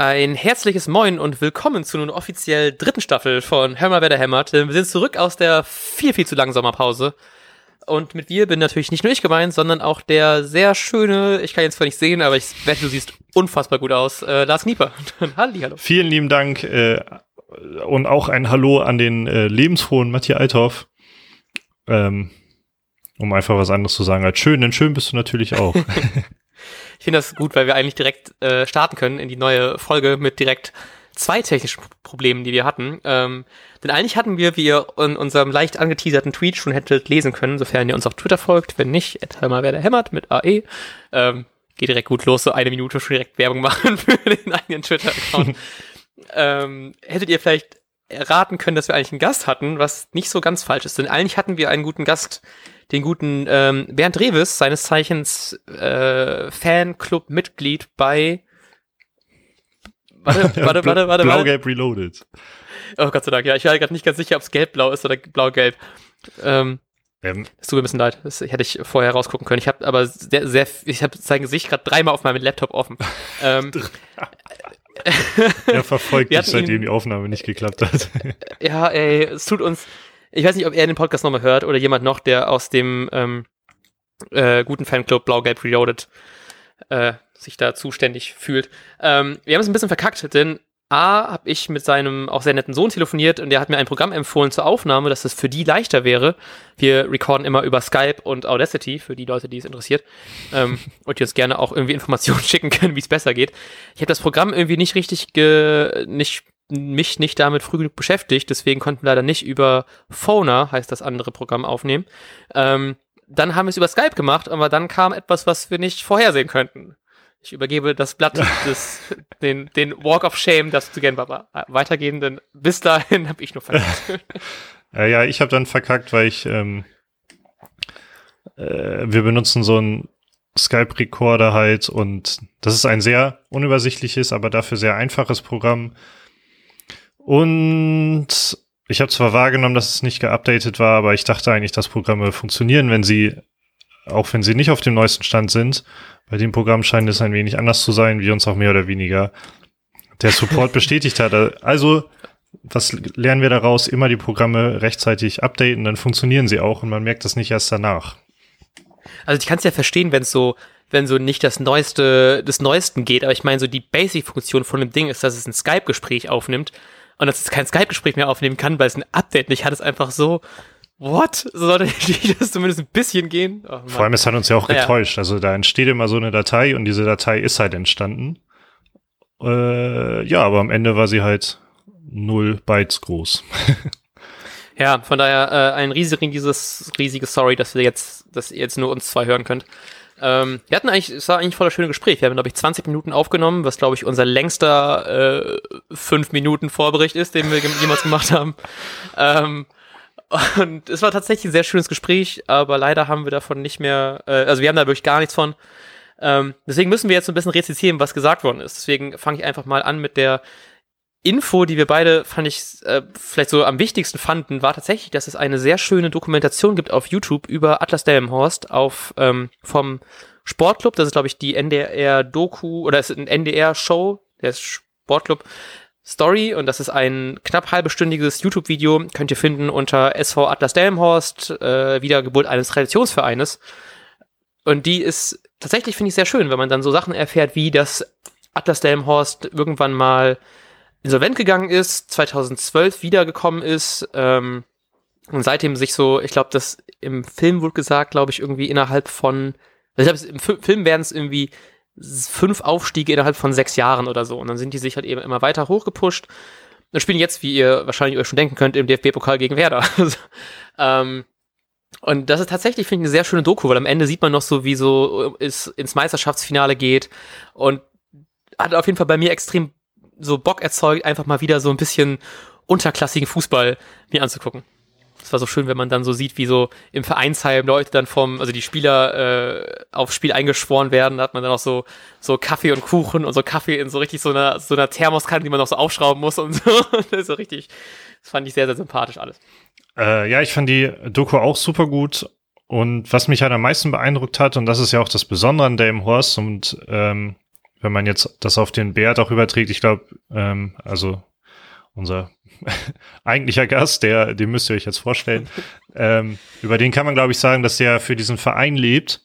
Ein herzliches Moin und willkommen zu nun offiziell dritten Staffel von Hör mal, wer da hämmert. Wir sind zurück aus der viel, viel zu langen Sommerpause. Und mit wir bin natürlich nicht nur ich gemeint, sondern auch der sehr schöne, ich kann jetzt zwar nicht sehen, aber ich wette, du siehst unfassbar gut aus, äh, Lars Knieper. Halli, hallo. Vielen lieben Dank äh, und auch ein Hallo an den äh, lebensfrohen Matthias Althoff. Ähm, um einfach was anderes zu sagen als schön, denn schön bist du natürlich auch. Ich finde das gut, weil wir eigentlich direkt äh, starten können in die neue Folge mit direkt zwei technischen Problemen, die wir hatten. Ähm, denn eigentlich hatten wir, wie ihr in unserem leicht angeteaserten Tweet schon hättet lesen können, sofern ihr uns auf Twitter folgt. Wenn nicht, mal wer der hämmert mit AE. Ähm, geht direkt gut los, so eine Minute schon direkt Werbung machen für den eigenen Twitter-Account. ähm, hättet ihr vielleicht erraten können, dass wir eigentlich einen Gast hatten, was nicht so ganz falsch ist. Denn eigentlich hatten wir einen guten Gast, den guten ähm, Bernd Revis, seines Zeichens äh, Fanclub-Mitglied bei Warte, warte, warte, warte. Blau-Gelb Reloaded. Oh Gott sei Dank, ja. Ich war gerade nicht ganz sicher, ob es gelb-blau ist oder blau-gelb. Ähm, ähm. Es tut mir ein bisschen leid. Das hätte ich vorher rausgucken können. Ich habe aber sehr, sehr, ich habe sein Gesicht gerade dreimal auf meinem Laptop offen. ähm, er verfolgt dich, seitdem ihn, die Aufnahme nicht geklappt hat. ja, ey, es tut uns, ich weiß nicht, ob er den Podcast nochmal hört oder jemand noch, der aus dem ähm, äh, guten Fanclub Blau-Gelb Reloaded äh, sich da zuständig fühlt. Ähm, wir haben es ein bisschen verkackt, denn A, habe ich mit seinem auch sehr netten Sohn telefoniert und der hat mir ein Programm empfohlen zur Aufnahme, dass es für die leichter wäre. Wir recorden immer über Skype und Audacity, für die Leute, die es interessiert. ähm, und die uns gerne auch irgendwie Informationen schicken können, wie es besser geht. Ich habe das Programm irgendwie nicht richtig ge nicht mich nicht damit früh genug beschäftigt, deswegen konnten wir leider nicht über Phoner, heißt das andere Programm, aufnehmen. Ähm, dann haben wir es über Skype gemacht, aber dann kam etwas, was wir nicht vorhersehen könnten. Ich übergebe das Blatt des, den, den Walk of Shame, das zu gerne weitergehen, denn bis dahin habe ich nur verkackt. ja, ja, ich habe dann verkackt, weil ich ähm, äh, wir benutzen so einen Skype-Recorder halt und das ist ein sehr unübersichtliches, aber dafür sehr einfaches Programm und ich habe zwar wahrgenommen, dass es nicht geupdatet war, aber ich dachte eigentlich, dass Programme funktionieren, wenn sie, auch wenn sie nicht auf dem neuesten Stand sind. Bei dem Programm scheint es ein wenig anders zu sein, wie uns auch mehr oder weniger der Support bestätigt hat. Also, was lernen wir daraus? Immer die Programme rechtzeitig updaten, dann funktionieren sie auch und man merkt das nicht erst danach. Also ich kann es ja verstehen, wenn es so, wenn so nicht das Neueste des Neuesten geht, aber ich meine, so die Basic-Funktion von dem Ding ist, dass es ein Skype-Gespräch aufnimmt und dass es kein Skype-Gespräch mehr aufnehmen kann, weil es ein Update nicht hat, ist einfach so, what? So sollte das zumindest ein bisschen gehen? Oh, Vor allem, es hat uns ja auch naja. getäuscht. Also da entsteht immer so eine Datei und diese Datei ist halt entstanden. Äh, ja, aber am Ende war sie halt null Bytes groß. ja, von daher äh, ein riesiges, riesiges Sorry, dass wir jetzt, dass ihr jetzt nur uns zwei hören könnt. Ähm, wir hatten eigentlich, es war eigentlich voller schöne Gespräch. Wir haben, glaube ich, 20 Minuten aufgenommen, was, glaube ich, unser längster äh, 5 Minuten Vorbericht ist, den wir jemals gemacht haben. Ähm, und es war tatsächlich ein sehr schönes Gespräch, aber leider haben wir davon nicht mehr, äh, also wir haben da wirklich gar nichts von. Ähm, deswegen müssen wir jetzt so ein bisschen rezitieren, was gesagt worden ist. Deswegen fange ich einfach mal an mit der Info, die wir beide, fand ich, äh, vielleicht so am wichtigsten fanden, war tatsächlich, dass es eine sehr schöne Dokumentation gibt auf YouTube über Atlas Delmenhorst auf, ähm, vom Sportclub. Das ist, glaube ich, die NDR-Doku oder es ist ein NDR-Show, der ist Sportclub Story und das ist ein knapp halbestündiges YouTube-Video, könnt ihr finden unter SV Atlas Delmenhorst, äh, Wiedergeburt eines Traditionsvereines. Und die ist tatsächlich, finde ich, sehr schön, wenn man dann so Sachen erfährt, wie dass Atlas Delmenhorst irgendwann mal insolvent gegangen ist, 2012 wiedergekommen ist ähm, und seitdem sich so, ich glaube, das im Film wurde gesagt, glaube ich, irgendwie innerhalb von, also ich glaube, im F Film werden es irgendwie fünf Aufstiege innerhalb von sechs Jahren oder so und dann sind die sich halt eben immer weiter hochgepusht und spielen jetzt, wie ihr wahrscheinlich euch schon denken könnt, im DFB-Pokal gegen Werder. ähm, und das ist tatsächlich, finde ich, eine sehr schöne Doku, weil am Ende sieht man noch so, wie so es ins Meisterschaftsfinale geht und hat auf jeden Fall bei mir extrem so Bock erzeugt, einfach mal wieder so ein bisschen unterklassigen Fußball mir anzugucken. Es war so schön, wenn man dann so sieht, wie so im Vereinsheim Leute dann vom, also die Spieler äh, aufs Spiel eingeschworen werden. Da hat man dann auch so, so Kaffee und Kuchen und so Kaffee in so richtig so einer, so einer Thermoskanne, die man noch so aufschrauben muss und so. das ist so richtig, das fand ich sehr, sehr sympathisch alles. Äh, ja, ich fand die Doku auch super gut. Und was mich halt am meisten beeindruckt hat, und das ist ja auch das Besondere an Dame Horst und ähm, wenn man jetzt das auf den Bert auch überträgt, ich glaube, ähm, also unser eigentlicher Gast, der, den müsst ihr euch jetzt vorstellen, ähm, über den kann man, glaube ich, sagen, dass der für diesen Verein lebt.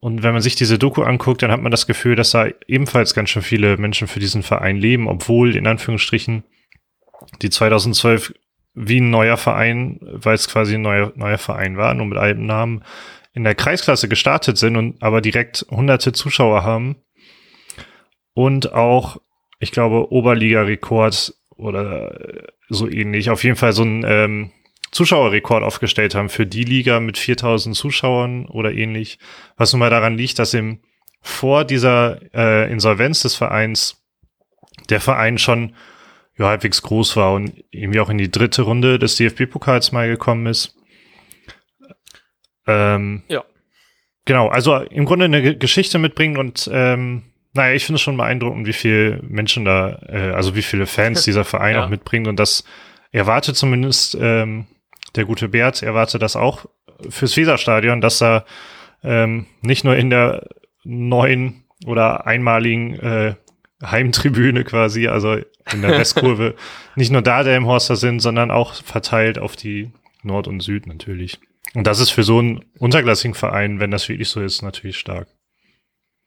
Und wenn man sich diese Doku anguckt, dann hat man das Gefühl, dass da ebenfalls ganz schön viele Menschen für diesen Verein leben, obwohl in Anführungsstrichen die 2012 wie ein neuer Verein, weil es quasi ein neuer, neuer Verein war, nur mit alten Namen, in der Kreisklasse gestartet sind und aber direkt hunderte Zuschauer haben und auch, ich glaube, Oberliga-Rekord oder so ähnlich, auf jeden Fall so ein ähm, Zuschauerrekord aufgestellt haben für die Liga mit 4000 Zuschauern oder ähnlich, was nun mal daran liegt, dass im vor dieser äh, Insolvenz des Vereins der Verein schon ja, halbwegs groß war und irgendwie auch in die dritte Runde des DFB-Pokals mal gekommen ist. Ähm, ja. Genau, also im Grunde eine Geschichte mitbringen und ähm, naja, ich finde es schon beeindruckend, wie viele Menschen da, äh, also wie viele Fans dieser Verein ja. auch mitbringt und das erwartet zumindest ähm, der gute Bert, erwartet das auch fürs Weserstadion, dass da ähm, nicht nur in der neuen oder einmaligen äh, Heimtribüne quasi, also in der Westkurve, nicht nur da der im Horster sind, sondern auch verteilt auf die Nord und Süd natürlich. Und das ist für so einen unterklassigen Verein, wenn das wirklich so ist, natürlich stark.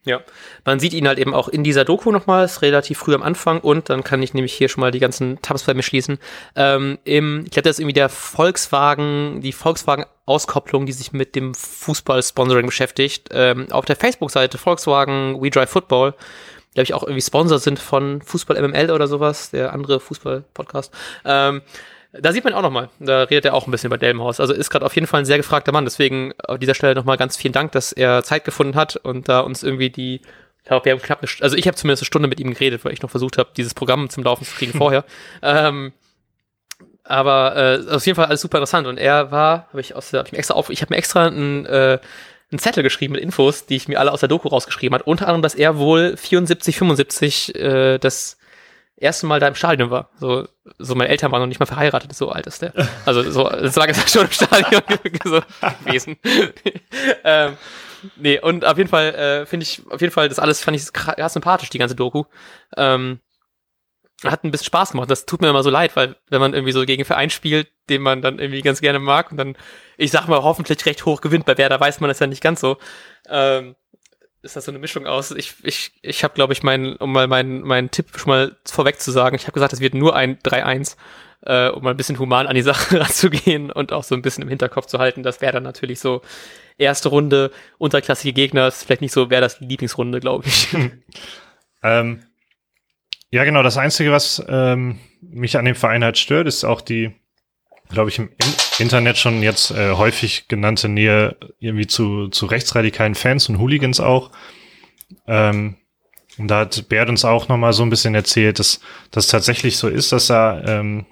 Ja, man sieht ihn halt eben auch in dieser Doku nochmals, relativ früh am Anfang und dann kann ich nämlich hier schon mal die ganzen Tabs bei mir schließen. Ähm, im, ich glaube, das ist irgendwie der Volkswagen, die Volkswagen-Auskopplung, die sich mit dem Fußball-Sponsoring beschäftigt. Ähm, auf der Facebook-Seite Volkswagen We Drive Football, glaube ich, auch irgendwie Sponsor sind von Fußball MML oder sowas, der andere Fußball-Podcast. Ähm, da sieht man auch nochmal, da redet er auch ein bisschen über Delmenhaus. Also ist gerade auf jeden Fall ein sehr gefragter Mann. Deswegen an dieser Stelle nochmal ganz vielen Dank, dass er Zeit gefunden hat und da uns irgendwie die, ich glaube, wir haben knapp eine, also ich habe zumindest eine Stunde mit ihm geredet, weil ich noch versucht habe, dieses Programm zum Laufen zu kriegen vorher. ähm, aber äh, auf jeden Fall alles super interessant. Und er war, habe ich aus der, hab ich mir extra auf, ich habe mir extra einen, äh, einen Zettel geschrieben mit Infos, die ich mir alle aus der Doku rausgeschrieben hat. Unter anderem, dass er wohl 74, 75 äh, das erste Mal da im Stadion war. So, so meine Eltern waren noch nicht mal verheiratet, so alt ist der. Also so, so lange ist er schon im Stadion so gewesen. ähm, nee, und auf jeden Fall äh, finde ich, auf jeden Fall, das alles fand ich krass sympathisch, die ganze Doku. Ähm, hat ein bisschen Spaß gemacht. Das tut mir immer so leid, weil wenn man irgendwie so gegen Verein spielt, den man dann irgendwie ganz gerne mag und dann, ich sag mal, hoffentlich recht hoch gewinnt. Bei Werder weiß man das ja nicht ganz so. Ähm, ist das so eine Mischung aus. Ich, ich, ich habe, glaube ich, meinen, um mal meinen meinen Tipp schon mal vorweg zu sagen, ich habe gesagt, es wird nur ein 3-1, äh, um mal ein bisschen human an die Sache ranzugehen und auch so ein bisschen im Hinterkopf zu halten. Das wäre dann natürlich so erste Runde, unterklassige Gegner, ist vielleicht nicht so, wäre das Lieblingsrunde, glaube ich. ähm, ja, genau, das Einzige, was ähm, mich an dem Verein halt stört, ist auch die glaube ich, im Internet schon jetzt äh, häufig genannte Nähe irgendwie zu, zu rechtsradikalen Fans und Hooligans auch. Ähm, und da hat Bert uns auch nochmal so ein bisschen erzählt, dass das tatsächlich so ist, dass da ähm,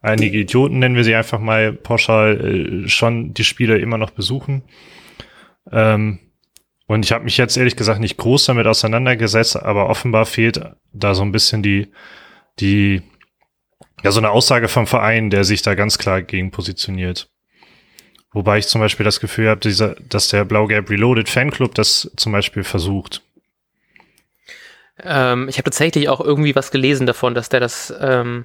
einige Idioten, nennen wir sie einfach mal pauschal, äh, schon die Spiele immer noch besuchen. Ähm, und ich habe mich jetzt ehrlich gesagt nicht groß damit auseinandergesetzt, aber offenbar fehlt da so ein bisschen die, die ja, so eine Aussage vom Verein, der sich da ganz klar gegen positioniert. Wobei ich zum Beispiel das Gefühl habe, dieser, dass der Blau-Gelb Reloaded Fanclub das zum Beispiel versucht. Ähm, ich habe tatsächlich auch irgendwie was gelesen davon, dass der das, ähm,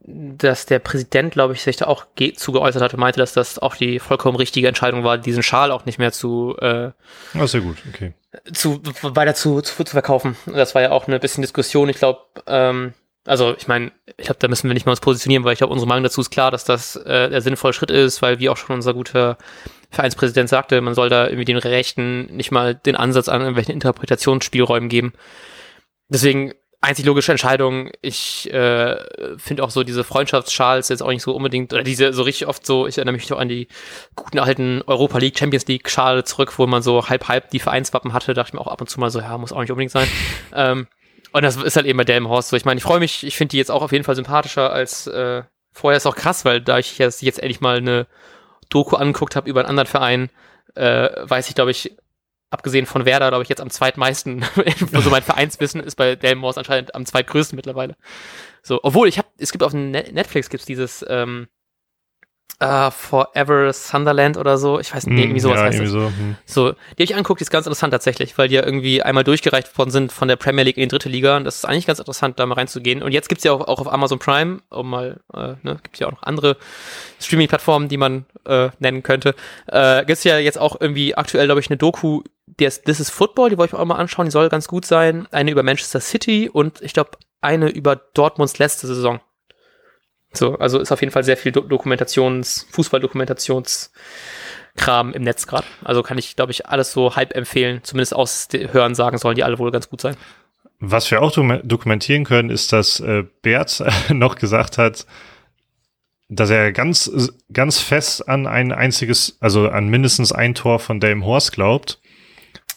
dass der Präsident, glaube ich, sich da auch zu geäußert hat und meinte, dass das auch die vollkommen richtige Entscheidung war, diesen Schal auch nicht mehr zu, äh, oh, sehr gut, okay. zu weiter zu, zu, zu verkaufen. Das war ja auch eine bisschen Diskussion. Ich glaube, ähm, also ich meine, ich glaube, da müssen wir nicht mal uns positionieren, weil ich glaube, unsere Meinung dazu ist klar, dass das äh, der sinnvolle Schritt ist, weil wie auch schon unser guter Vereinspräsident sagte, man soll da irgendwie den Rechten nicht mal den Ansatz an irgendwelchen Interpretationsspielräumen geben. Deswegen einzig logische Entscheidung. Ich äh, finde auch so diese Freundschaftsschals jetzt auch nicht so unbedingt, oder diese so richtig oft so, ich erinnere mich auch an die guten alten Europa League, Champions League Schale zurück, wo man so halb halb die Vereinswappen hatte, dachte ich mir auch ab und zu mal so, ja, muss auch nicht unbedingt sein. ähm, und das ist halt eben bei Delmenhorst so. Ich meine, ich freue mich, ich finde die jetzt auch auf jeden Fall sympathischer als äh, vorher. Ist auch krass, weil da ich jetzt, jetzt endlich mal eine Doku angeguckt habe über einen anderen Verein, äh, weiß ich, glaube ich, abgesehen von Werder, glaube ich, jetzt am zweitmeisten, so mein Vereinswissen ist bei Delmenhorst anscheinend am zweitgrößten mittlerweile. So, obwohl ich habe, es gibt auf Netflix gibt's dieses, ähm, uh, Forever Sunderland oder so. Ich weiß nicht, nee, irgendwie sowas ja, heißt irgendwie das. so. Hm. So, die habe ich angeguckt, die ist ganz interessant tatsächlich, weil die ja irgendwie einmal durchgereicht worden sind von der Premier League in die dritte Liga. Und das ist eigentlich ganz interessant, da mal reinzugehen. Und jetzt gibt's ja auch, auch auf Amazon Prime, um mal, äh, ne, gibt's ja auch noch andere Streaming-Plattformen, die man äh, nennen könnte. Äh, gibt's ja jetzt auch irgendwie aktuell, glaube ich, eine Doku, die ist This is Football, die wollte ich mir auch mal anschauen, die soll ganz gut sein. Eine über Manchester City und ich glaube, eine über Dortmunds letzte Saison. So, also ist auf jeden Fall sehr viel Do Dokumentations-, Fußball-Dokumentations-Kram im Netz gerade. Also kann ich, glaube ich, alles so halb empfehlen. Zumindest aus Hören sagen sollen die alle wohl ganz gut sein. Was wir auch dokumentieren können, ist, dass äh, Bert noch gesagt hat, dass er ganz, ganz fest an ein einziges, also an mindestens ein Tor von Dame Horst glaubt.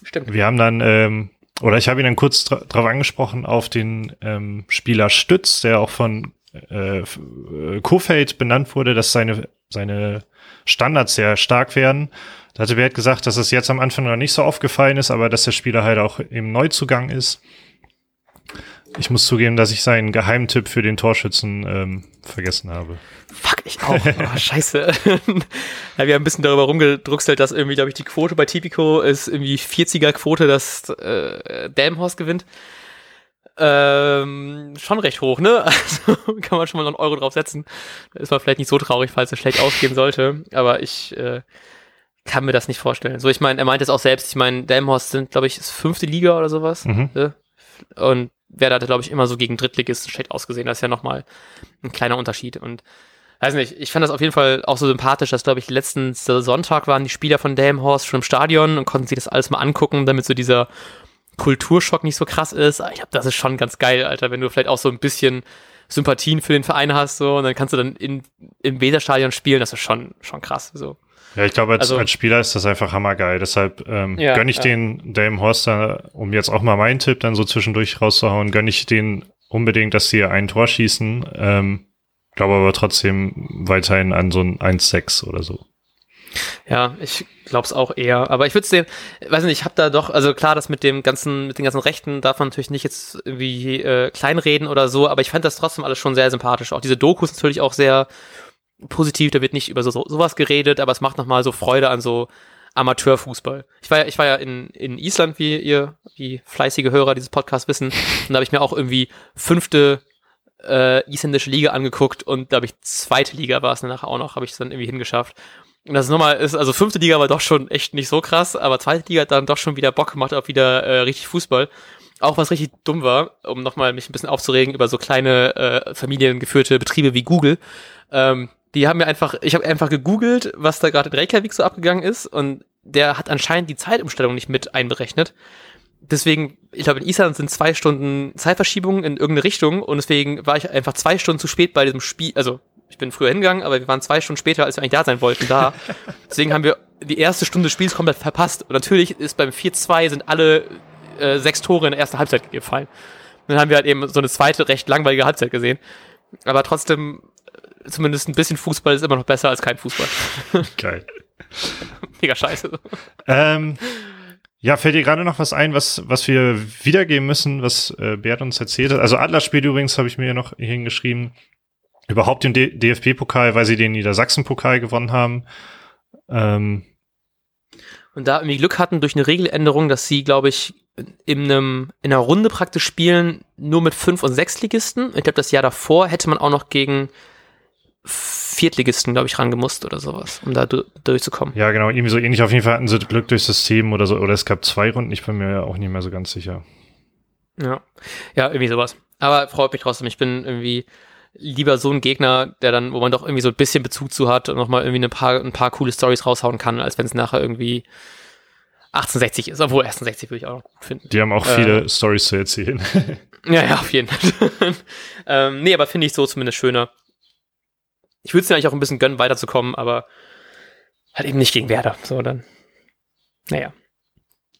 Stimmt. Wir haben dann, ähm, oder ich habe ihn dann kurz dra drauf angesprochen, auf den ähm, Spieler Stütz, der auch von äh, äh, Kofeld benannt wurde, dass seine, seine Standards sehr stark werden. Da hatte Bert gesagt, dass es jetzt am Anfang noch nicht so aufgefallen ist, aber dass der Spieler halt auch im Neuzugang ist. Ich muss zugeben, dass ich seinen Geheimtipp für den Torschützen ähm, vergessen habe. Fuck, ich auch. Oh, scheiße. ja, wir haben ein bisschen darüber rumgedruckselt, dass irgendwie, glaube ich, die Quote bei Tipico ist irgendwie 40er-Quote, dass äh, Delmhorst gewinnt. Ähm, schon recht hoch, ne? Also kann man schon mal noch einen Euro drauf setzen. Da ist man vielleicht nicht so traurig, falls es schlecht ausgehen sollte. Aber ich äh, kann mir das nicht vorstellen. So, ich meine, er meint es auch selbst. Ich meine, Delmhorst sind, glaube ich, ist fünfte Liga oder sowas. Mhm. Ne? Und Werder hatte, glaube ich, immer so gegen Drittligisten schlecht ausgesehen. Das ist ja nochmal ein kleiner Unterschied. Und weiß nicht, ich fand das auf jeden Fall auch so sympathisch, dass, glaube ich, letzten Sonntag waren die Spieler von Delmhorst schon im Stadion und konnten sich das alles mal angucken, damit so dieser Kulturschock nicht so krass ist. Ich glaube, das ist schon ganz geil, Alter, wenn du vielleicht auch so ein bisschen Sympathien für den Verein hast, so, und dann kannst du dann in, im Weserstadion spielen, das ist schon, schon krass, so. Ja, ich glaube, als, Also- als Spieler ist das einfach hammergeil. Deshalb ähm, Ja, gönne ich ja. den Dame Horster, um jetzt auch mal meinen Tipp dann so zwischendurch rauszuhauen, gönne ich den unbedingt, dass sie ein Tor schießen. Ähm, glaube aber trotzdem weiterhin an so ein 1-6 oder so. Ja, ich glaub's auch eher. Aber ich würde sehen, weiß nicht, ich habe da doch, also klar, das mit dem ganzen, mit den ganzen Rechten darf man natürlich nicht jetzt irgendwie äh, kleinreden oder so, aber ich fand das trotzdem alles schon sehr sympathisch. Auch diese Dokus natürlich auch sehr positiv, da wird nicht über so, so sowas geredet, aber es macht nochmal so Freude an so Amateurfußball. Ich war ja, ich war ja in, in Island, wie ihr, wie fleißige Hörer dieses Podcasts wissen, und da habe ich mir auch irgendwie fünfte äh, isländische Liga angeguckt und da habe ich zweite Liga war es danach auch noch, habe ich es dann irgendwie hingeschafft. Und das ist nochmal, ist, also fünfte Liga war doch schon echt nicht so krass, aber zweite Liga hat dann doch schon wieder Bock gemacht auf wieder äh, richtig Fußball. Auch was richtig dumm war, um nochmal mich ein bisschen aufzuregen über so kleine äh, familiengeführte Betriebe wie Google. Ähm, die haben mir einfach, ich habe einfach gegoogelt, was da gerade in Reykjavik so abgegangen ist und der hat anscheinend die Zeitumstellung nicht mit einberechnet. Deswegen, ich glaube, in Island sind zwei Stunden Zeitverschiebung in irgendeine Richtung und deswegen war ich einfach zwei Stunden zu spät bei diesem Spiel. Also, ich bin früher hingegangen, aber wir waren zwei Stunden später, als wir eigentlich da sein wollten, da. Deswegen haben wir die erste Stunde des Spiels komplett verpasst. Und natürlich ist beim 4-2 sind alle äh, sechs Tore in der ersten Halbzeit gefallen. Und dann haben wir halt eben so eine zweite, recht langweilige Halbzeit gesehen. Aber trotzdem, äh, zumindest ein bisschen Fußball ist immer noch besser als kein Fußball. Geil. Mega scheiße. Ähm, ja, fällt dir gerade noch was ein, was, was wir wiedergeben müssen, was äh, Bert uns erzählt hat? Also Adler spielt übrigens, habe ich mir ja noch hingeschrieben, überhaupt den DFB-Pokal, weil sie den Niedersachsen-Pokal gewonnen haben. Ähm, Und da irgendwie Glück hatten durch eine Regeländerung, dass sie, glaube ich, in, einem, in einer Runde praktisch spielen, nur mit Fünf- und Sechsligisten. Ich glaube, das Jahr davor hätte man auch noch gegen Viertligisten, glaube ich, rangemusst oder sowas, um da du durchzukommen. ja, genau, irgendwie so ähnlich. Auf jeden Fall hatten sie Glück durchs System oder so. Oder es gab zwei Runden, ich bin mir ja auch nicht mehr so ganz sicher. Ja. Ja, irgendwie sowas. Aber freut mich trotzdem. Ich bin irgendwie lieber so ein Gegner, der dann, wo man doch irgendwie so ein bisschen Bezug zu hat und nochmal irgendwie ein paar, ein paar coole Stories raushauen kann, als wenn es nachher irgendwie 1860 ist. Obwohl 1860 würde ich auch noch gut finden. Die haben auch Äh. viele Stories zu erzählen. Ja, ja, auf jeden Fall. ähm, nee, aber finde ich so zumindest schöner. Ich würde es mir eigentlich auch ein bisschen gönnen, weiterzukommen, aber halt eben nicht gegen Werder. So, dann. Naja.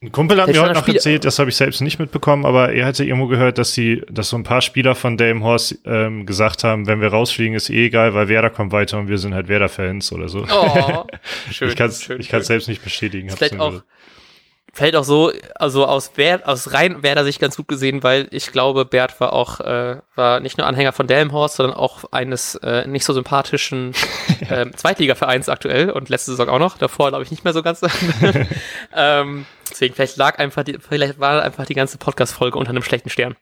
Ein Kumpel hat Der mir heute noch Spieler- erzählt, das habe ich selbst nicht mitbekommen, aber er hatte irgendwo gehört, dass sie, dass so ein paar Spieler von Delmenhorst ähm, gesagt haben, wenn wir rausfliegen, ist eh egal, weil Werder kommt weiter und wir sind halt Werder-Fans oder so. Oh, schön. ich kann es selbst nicht bestätigen. Vielleicht auch, gehört. Vielleicht auch so, also aus, Wer aus rein Werder sich ganz gut gesehen, weil ich glaube, Bert war auch, äh, war nicht nur Anhänger von Delmhorst, sondern auch eines äh, nicht so sympathischen äh, Zweitligavereins aktuell und letzte Saison auch noch. Davor glaube ich nicht mehr so ganz. ähm, deswegen vielleicht lag einfach die, vielleicht war einfach die ganze Podcast-Folge unter einem schlechten Stern.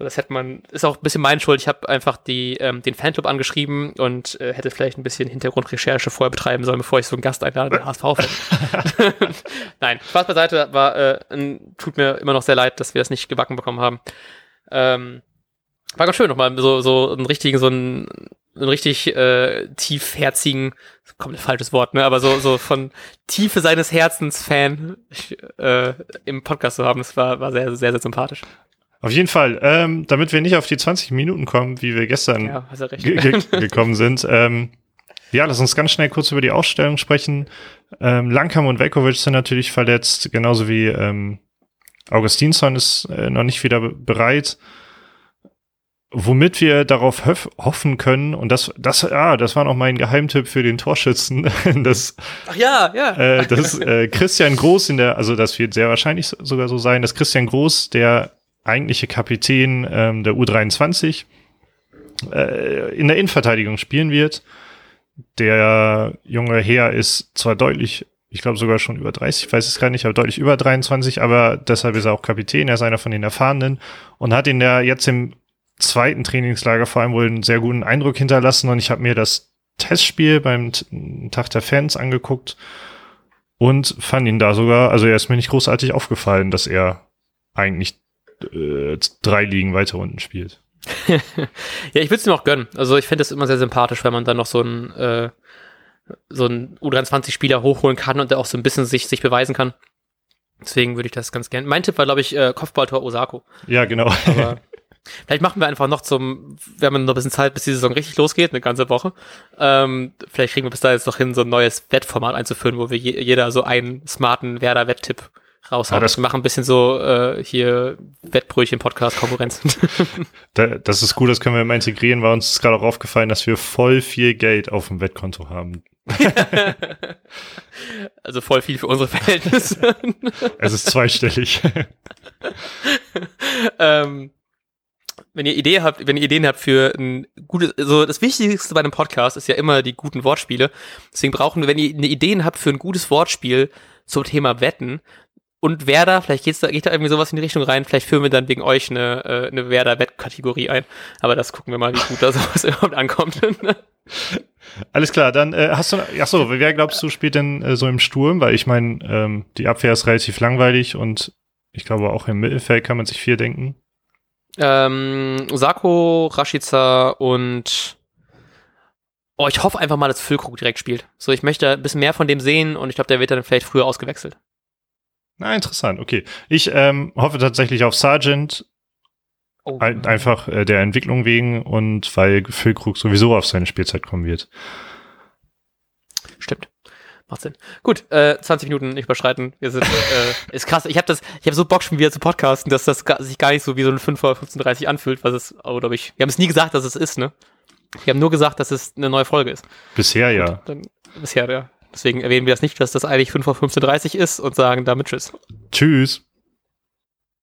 So, das hätte man, ist auch ein bisschen meine Schuld. Ich habe einfach die, ähm, den Fanclub angeschrieben und äh, hätte vielleicht ein bisschen Hintergrundrecherche vorher betreiben sollen, bevor ich so einen Gast einlade, der HSV Nein, Spaß beiseite, war, äh, ein, tut mir immer noch sehr leid, dass wir das nicht gebacken bekommen haben. Ähm, war ganz schön nochmal, so, so einen richtigen, so einen, einen richtig äh, tiefherzigen, kommt ein falsches Wort, ne, aber so, so von Tiefe seines Herzens Fan äh, im Podcast zu haben, das war, war sehr, sehr, sehr sympathisch. Auf jeden Fall, ähm, damit wir nicht auf die 20 Minuten kommen, wie wir gestern Ja, gekommen sind. Ähm, ja, lass uns ganz schnell kurz über die Ausstellung sprechen. Ähm, Langkamp und Velkovic sind natürlich verletzt, genauso wie ähm, Augustinsson ist äh, noch nicht wieder be- bereit. Womit wir darauf hoff hoffen können, und das, das, ja, das war noch mein Geheimtipp für den Torschützen, dass, Ach ja, ja. äh, dass äh, Christian Groß in der, also das wird sehr wahrscheinlich so- sogar so sein, dass Christian Groß, der eigentliche Kapitän ähm, der U23, äh, in der Innenverteidigung spielen wird. Der junge Herr ist zwar deutlich, ich glaube sogar schon über 30, ich weiß es gar nicht, aber deutlich über 23, aber deshalb ist er auch Kapitän, er ist einer von den Erfahrenen und hat in der jetzt im zweiten Trainingslager vor allem wohl einen sehr guten Eindruck hinterlassen und ich habe mir das Testspiel beim Tag der Fans angeguckt und fand ihn da sogar, also er ist mir nicht großartig aufgefallen, dass er eigentlich äh, drei Ligen weiter unten spielt. ja, ich würde es ihm auch gönnen. Also ich finde es immer sehr sympathisch, wenn man dann noch so einen äh, so einen U23-Spieler hochholen kann und der auch so ein bisschen sich, sich beweisen kann. Deswegen würde ich das ganz gerne. Mein Tipp war, glaube ich, äh, Kopfballtor Osako. Ja, genau. Aber vielleicht machen wir einfach noch zum, wir haben noch ein bisschen Zeit, bis die Saison richtig losgeht, eine ganze Woche. Ähm, vielleicht kriegen wir bis da jetzt noch hin, so ein neues Wettformat einzuführen, wo wir je, jeder so einen smarten Werder-Wetttipp raushauen. Ah, das- wir machen ein bisschen so äh, hier Wettbrötchen-Podcast-Konkurrenz. Da, das ist gut, das können wir immer integrieren, weil uns ist gerade auch aufgefallen, dass wir voll viel Geld auf dem Wettkonto haben. also voll viel für unsere Verhältnisse. Es ist zweistellig. ähm, wenn ihr Idee habt, wenn ihr Ideen habt für ein gutes, so das Wichtigste bei einem Podcast ist ja immer die guten Wortspiele. Deswegen brauchen wir, wenn ihr eine Ideen habt für ein gutes Wortspiel zum Thema Wetten und Werder, vielleicht geht's da, geht da irgendwie sowas in die Richtung rein, vielleicht führen wir dann wegen euch eine, äh, eine Werder-Wettkategorie ein. Aber das gucken wir mal, wie gut da sowas überhaupt ankommt. Alles klar, dann äh, hast du, ach so, wer glaubst du spielt denn äh, so im Sturm? Weil ich meine, ähm, die Abwehr ist relativ langweilig und ich glaube auch im Mittelfeld kann man sich viel denken. ähm, Sako, Rashica und Oh, ich hoffe einfach mal, dass Füllkrug direkt spielt. So, ich möchte ein bisschen mehr von dem sehen und ich glaube, der wird dann vielleicht früher ausgewechselt. Na, interessant, okay. Ich ähm, hoffe tatsächlich auf Sargent, Oh. ein, einfach äh, der Entwicklung wegen und weil Füllkrug sowieso auf seine Spielzeit kommen wird. Stimmt. Macht Sinn. Gut, äh, 20 Minuten nicht überschreiten. Wir sind, äh, ist krass. Ich habe das, ich habe so Bock schon wieder zu podcasten, dass das sich gar nicht so wie so ein 5 oder 15.30 anfühlt, was es, oder ich, wir haben es nie gesagt, dass es ist, ne? Wir haben nur gesagt, dass es eine neue Folge ist. Bisher ja. Dann, bisher, ja. Deswegen erwähnen wir das nicht, dass das eigentlich 5 vor 15.30 ist und sagen damit Tschüss. Tschüss.